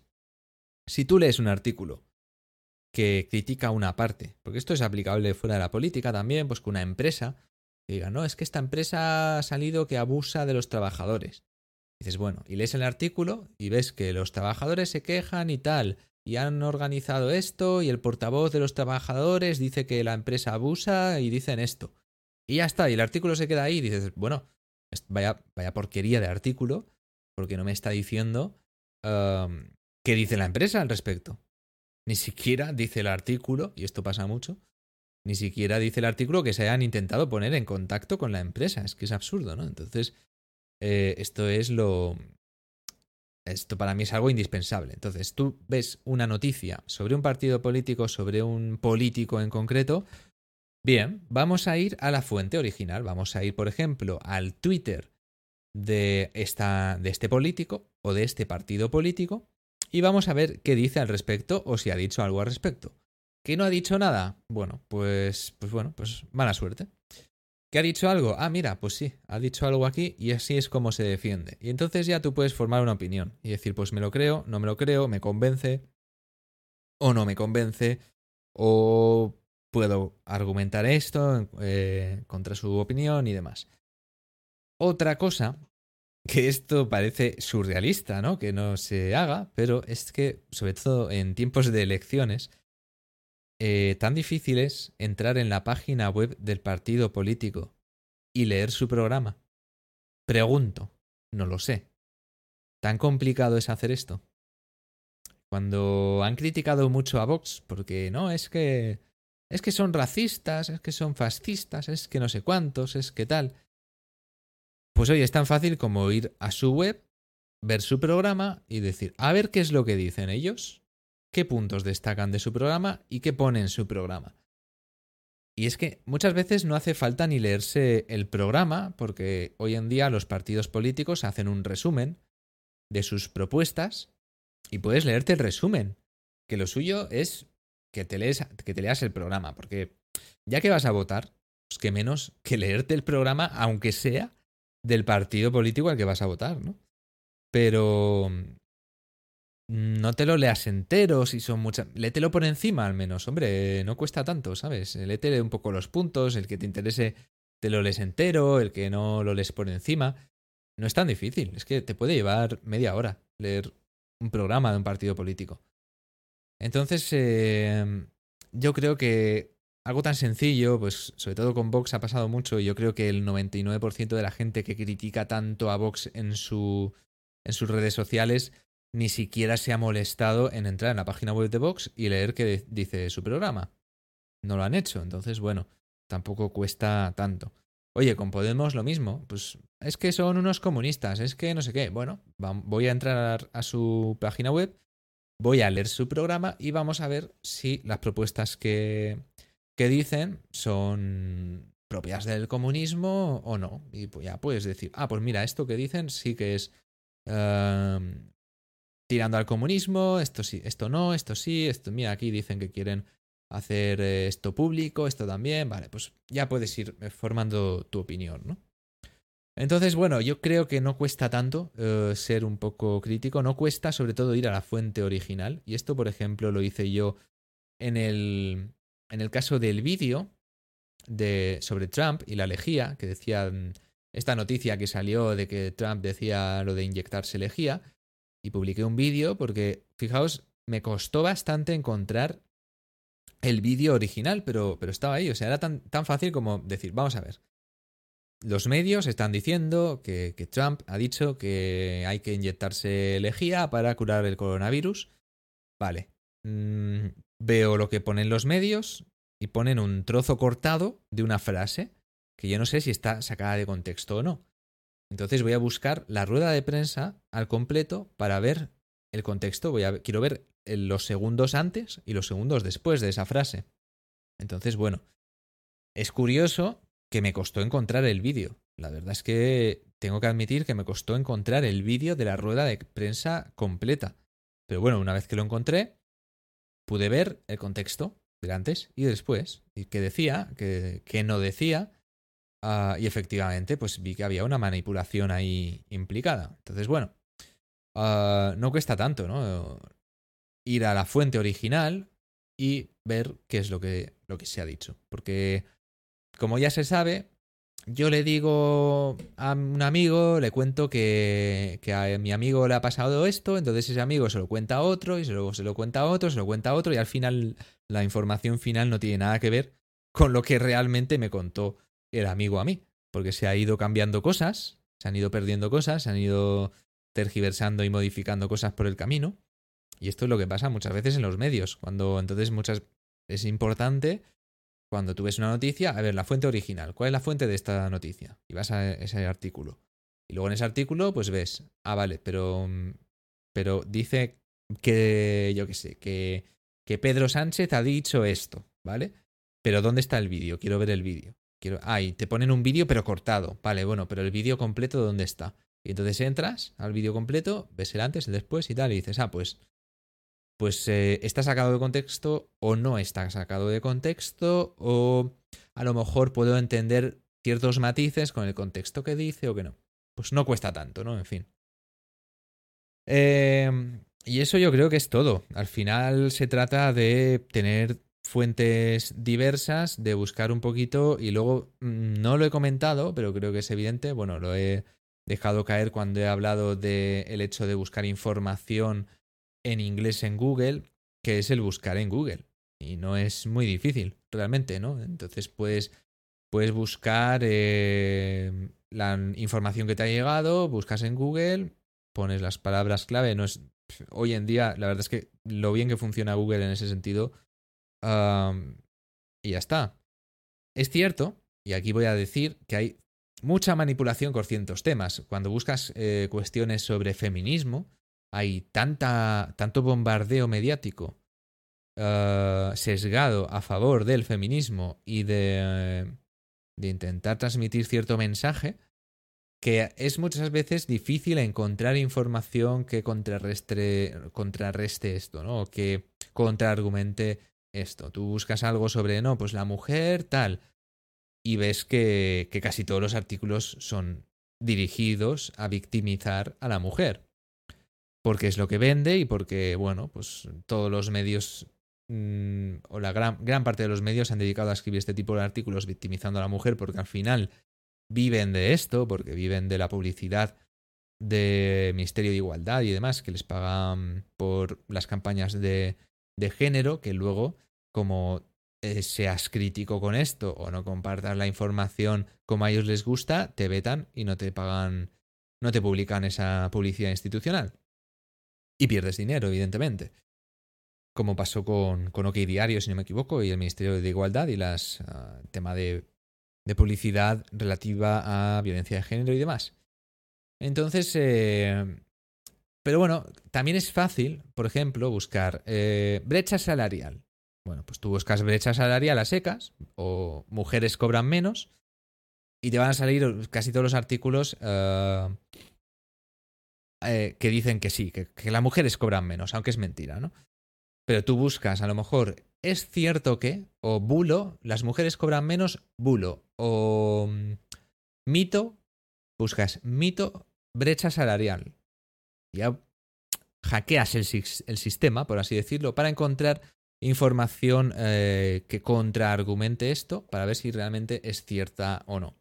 si tú lees un artículo que critica una parte, porque esto es aplicable fuera de la política también, pues que una empresa diga, no, es que esta empresa ha salido que abusa de los trabajadores. dices, bueno, y lees el artículo y ves que los trabajadores se quejan y tal, y han organizado esto y el portavoz de los trabajadores dice que la empresa abusa y dicen esto. Y ya está, y el artículo se queda ahí y dices, bueno, vaya, vaya porquería de artículo, porque no me está diciendo qué dice la empresa al respecto. Ni siquiera dice el artículo, y esto pasa mucho, ni siquiera dice el artículo que se hayan intentado poner en contacto con la empresa. Es que es absurdo, ¿no? Entonces, eh, esto es lo, esto para mí es algo indispensable. Entonces, tú ves una noticia sobre un partido político, sobre un político en concreto. Bien, vamos a ir a la fuente original. Vamos a ir, por ejemplo, al Twitter de, esta, de este político o de este partido político y vamos a ver qué dice al respecto o si ha dicho algo al respecto. ¿Que no ha dicho nada? Bueno, pues, pues bueno, pues mala suerte. ¿Que ha dicho algo? Ah, mira, pues sí, ha dicho algo aquí y así es como se defiende. Y entonces ya tú puedes formar una opinión y decir, pues me lo creo, no me lo creo, me convence o no me convence o puedo argumentar esto eh, contra su opinión y demás. Otra cosa, que esto parece surrealista, ¿no? Que no se haga, pero es que, sobre todo en tiempos de elecciones, eh, tan difícil es entrar en la página web del partido político y leer su programa? Pregunto, no lo sé. ¿Tan complicado es hacer esto? Cuando han criticado mucho a Vox, porque no, es que es que son racistas, es que son fascistas, es que no sé cuántos, es que tal. Pues oye, es tan fácil como ir a su web, ver su programa y decir, a ver qué es lo que dicen ellos, qué puntos destacan de su programa y qué pone en su programa. Y es que muchas veces no hace falta ni leerse el programa, porque hoy en día los partidos políticos hacen un resumen de sus propuestas y puedes leerte el resumen, que lo suyo es que te, lees, que te leas el programa, porque ya que vas a votar, pues que menos que leerte el programa, aunque sea del partido político al que vas a votar, ¿no? Pero no te lo leas entero si son muchas. Léetelo por encima al menos, hombre, no cuesta tanto, ¿sabes? Léete un poco los puntos, el que te interese te lo lees entero, el que no lo lees por encima. No es tan difícil, es que te puede llevar media hora leer un programa de un partido político. Entonces, eh, yo creo que algo tan sencillo, pues sobre todo con Vox ha pasado mucho y yo creo que el 99% de la gente que critica tanto a Vox en, su, en sus redes sociales ni siquiera se ha molestado en entrar en la página web de Vox y leer qué dice su programa. No lo han hecho, entonces bueno, tampoco cuesta tanto. Oye, con Podemos lo mismo, pues es que son unos comunistas, es que no sé qué. Bueno, voy a entrar a su página web, voy a leer su programa y vamos a ver si las propuestas que, que dicen son propias del comunismo o no. Y pues ya puedes decir, ah, pues mira, esto que dicen sí que es em, tirando al comunismo, esto sí, esto no, esto sí, esto, mira, aquí dicen que quieren hacer eh, esto público, esto también, vale, pues ya puedes ir eh, formando tu opinión, ¿no? Entonces, bueno, yo creo que no cuesta tanto eh, ser un poco crítico, no cuesta sobre todo ir a la fuente original, y esto, por ejemplo, lo hice yo en el, en el caso del vídeo de, sobre Trump y la lejía, que decía esta noticia que salió de que Trump decía lo de inyectarse lejía, y publiqué un vídeo porque, fijaos, me costó bastante encontrar el vídeo original, pero, pero estaba ahí, o sea, era tan, tan fácil como decir, vamos a ver. Los medios están diciendo que, Trump ha dicho que hay que inyectarse lejía para curar el coronavirus. Vale. Mm, veo lo que ponen los medios y ponen un trozo cortado de una frase que yo no sé si está sacada de contexto o no. Entonces voy a buscar la rueda de prensa al completo para ver el contexto. Voy a, quiero ver los segundos antes y los segundos después de esa frase. Entonces, bueno, es curioso que me costó encontrar el vídeo. La verdad es que tengo que admitir que me costó encontrar el vídeo de la rueda de prensa completa. Pero bueno, una vez que lo encontré, pude ver el contexto de antes y después, y qué decía, qué, no decía, ah, y efectivamente, pues vi que había una manipulación ahí implicada. Entonces, bueno, ah, no cuesta tanto, ¿no? Ir a la fuente original y ver qué es lo que, lo que se ha dicho. Porque, como ya se sabe, yo le digo a un amigo, le cuento que, que, a mi amigo le ha pasado esto, entonces ese amigo se lo cuenta a otro, y luego se lo cuenta a otro, se lo cuenta a otro, y al final la información final no tiene nada que ver con lo que realmente me contó el amigo a mí, porque se ha ido cambiando cosas, se han ido perdiendo cosas, se han ido tergiversando y modificando cosas por el camino, y esto es lo que pasa muchas veces en los medios, cuando entonces muchas es importante cuando tú ves una noticia, a ver, la fuente original, ¿cuál es la fuente de esta noticia? Y vas a ese artículo. Y luego en ese artículo, pues ves, ah, vale, pero, pero dice que, yo qué sé, que, que Pedro Sánchez ha dicho esto, ¿vale? Pero ¿dónde está el vídeo? Quiero ver el vídeo. Quiero... Ah, te ponen un vídeo pero cortado. Vale, bueno, pero el vídeo completo, ¿dónde está? Y entonces entras al vídeo completo, ves el antes, el después y tal, y dices, ah, pues pues eh, está sacado de contexto o no está sacado de contexto o a lo mejor puedo entender ciertos matices con el contexto que dice o que no. Pues no cuesta tanto, ¿no? En fin. Em, y eso yo creo que es todo. Al final se trata de tener fuentes diversas, de buscar un poquito y luego mm, no lo he comentado, pero creo que es evidente, bueno, lo he dejado caer cuando he hablado del el hecho de buscar información en inglés en Google, que es el buscar en Google. Y no es muy difícil, realmente, ¿no? Entonces puedes, puedes buscar eh, la información que te ha llegado, buscas en Google, pones las palabras clave. No es, hoy en día, la verdad es que lo bien que funciona Google en ese sentido y ya está. Es cierto, y aquí voy a decir que hay mucha manipulación con ciertos temas. Cuando buscas eh, cuestiones sobre feminismo, hay tanta, tanto bombardeo mediático eh, sesgado a favor del feminismo y de, de intentar transmitir cierto mensaje que es muchas veces difícil encontrar información que contrarreste, contrarreste esto, ¿no? Que contraargumente esto. Tú buscas algo sobre, no, pues la mujer tal, y ves que, casi todos los artículos son dirigidos a victimizar a la mujer. Porque es lo que vende y porque, bueno, pues todos los medios mm, o la gran, gran parte de los medios se han dedicado a escribir este tipo de artículos victimizando a la mujer porque al final viven de esto, porque viven de la publicidad de Ministerio de Igualdad y demás, que les pagan por las campañas de, de género, que luego, como eh, seas crítico con esto o no compartas la información como a ellos les gusta, te vetan y no te pagan, no te publican esa publicidad institucional. Y pierdes dinero, evidentemente. Como pasó con, con OK Diario, si no me equivoco, y el Ministerio de Igualdad y las ah, tema de, de, publicidad relativa a violencia de género y demás. Entonces, eh, pero bueno, también es fácil, por ejemplo, buscar eh, brecha salarial. Bueno, pues tú buscas brecha salarial a secas o mujeres cobran menos y te van a salir casi todos los artículos uh, eh, que dicen que sí, que, las mujeres cobran menos, aunque es mentira, ¿no? Pero tú buscas, a lo mejor, ¿es cierto que? O bulo, las mujeres cobran menos, bulo. O um, mito, buscas mito, brecha salarial ya hackeas el, sistema, por así decirlo, para encontrar información eh, que contraargumente esto, para ver si realmente es cierta o no.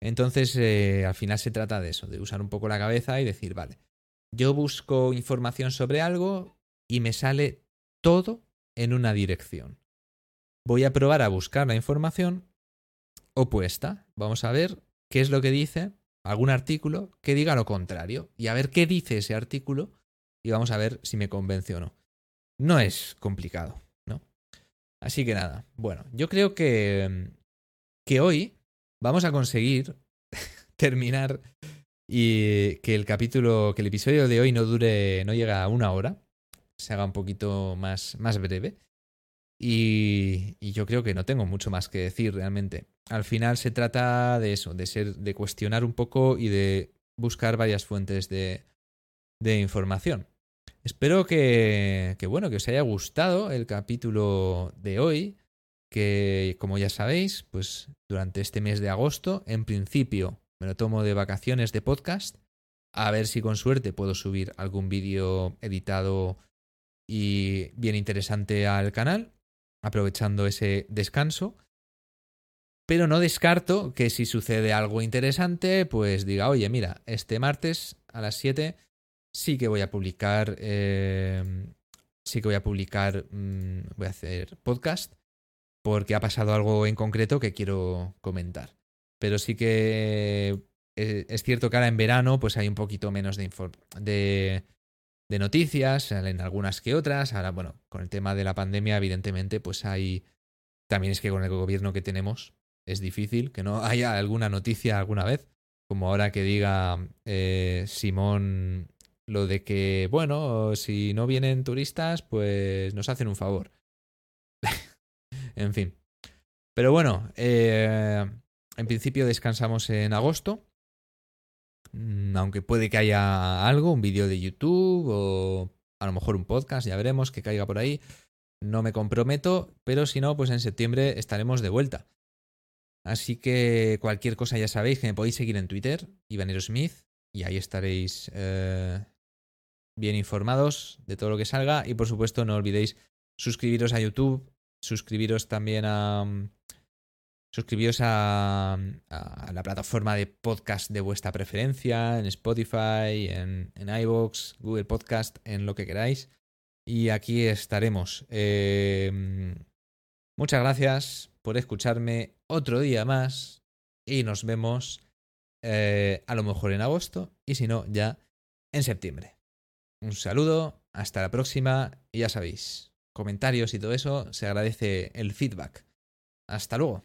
Entonces, eh, al final se trata de eso, de usar un poco la cabeza y decir, vale, yo busco información sobre algo y me sale todo en una dirección. Voy a probar a buscar la información opuesta. Vamos a ver qué es lo que dice algún artículo que diga lo contrario y a ver qué dice ese artículo y vamos a ver si me convence o no. No es complicado, ¿no? Así que nada, bueno, yo creo que, que hoy vamos a conseguir terminar y que el capítulo, que el episodio de hoy no dure, no llega a una hora, se haga un poquito más, más breve. Y, y, yo creo que no tengo mucho más que decir realmente. Al final se trata de eso, de ser, de cuestionar un poco y de buscar varias fuentes de, de información. Espero que, bueno, que os haya gustado el capítulo de hoy, que como ya sabéis, pues durante este mes de agosto, en principio me lo tomo de vacaciones de podcast, a ver si con suerte puedo subir algún vídeo editado y bien interesante al canal aprovechando ese descanso. Pero no descarto que si sucede algo interesante, pues diga, oye, mira, este martes a las 7 sí que voy a publicar, eh, sí que voy a publicar, mmm, voy a hacer podcast, porque ha pasado algo en concreto que quiero comentar. Pero sí que eh, es cierto que ahora en verano pues hay un poquito menos de, de, de noticias, salen algunas que otras. Ahora, bueno, con el tema de la pandemia, evidentemente, pues hay. También es que con el gobierno que tenemos es difícil que no haya alguna noticia alguna vez. Como ahora que diga eh, Simón lo de que, bueno, si no vienen turistas, pues nos hacen un favor. en fin. Pero bueno, eh, en principio descansamos en agosto. Mm, aunque puede que haya algo, un vídeo de YouTube o a lo mejor un podcast, ya veremos que caiga por ahí. No me comprometo, pero si no, pues en septiembre estaremos de vuelta. Así que cualquier cosa ya sabéis que me podéis seguir en Twitter, Ivanero Smith, y ahí estaréis eh, bien informados de todo lo que salga. Y por supuesto, no olvidéis suscribiros a YouTube, suscribiros también a, Suscribíos a, a, la plataforma de podcast de vuestra preferencia, en Spotify, en, en Google Podcast, en lo que queráis. Y aquí estaremos. Eh, muchas gracias por escucharme otro día más y nos vemos eh, a lo mejor en agosto y si no, ya en septiembre. Un saludo, hasta la próxima y ya sabéis, comentarios y todo eso, se agradece el feedback. Hasta luego.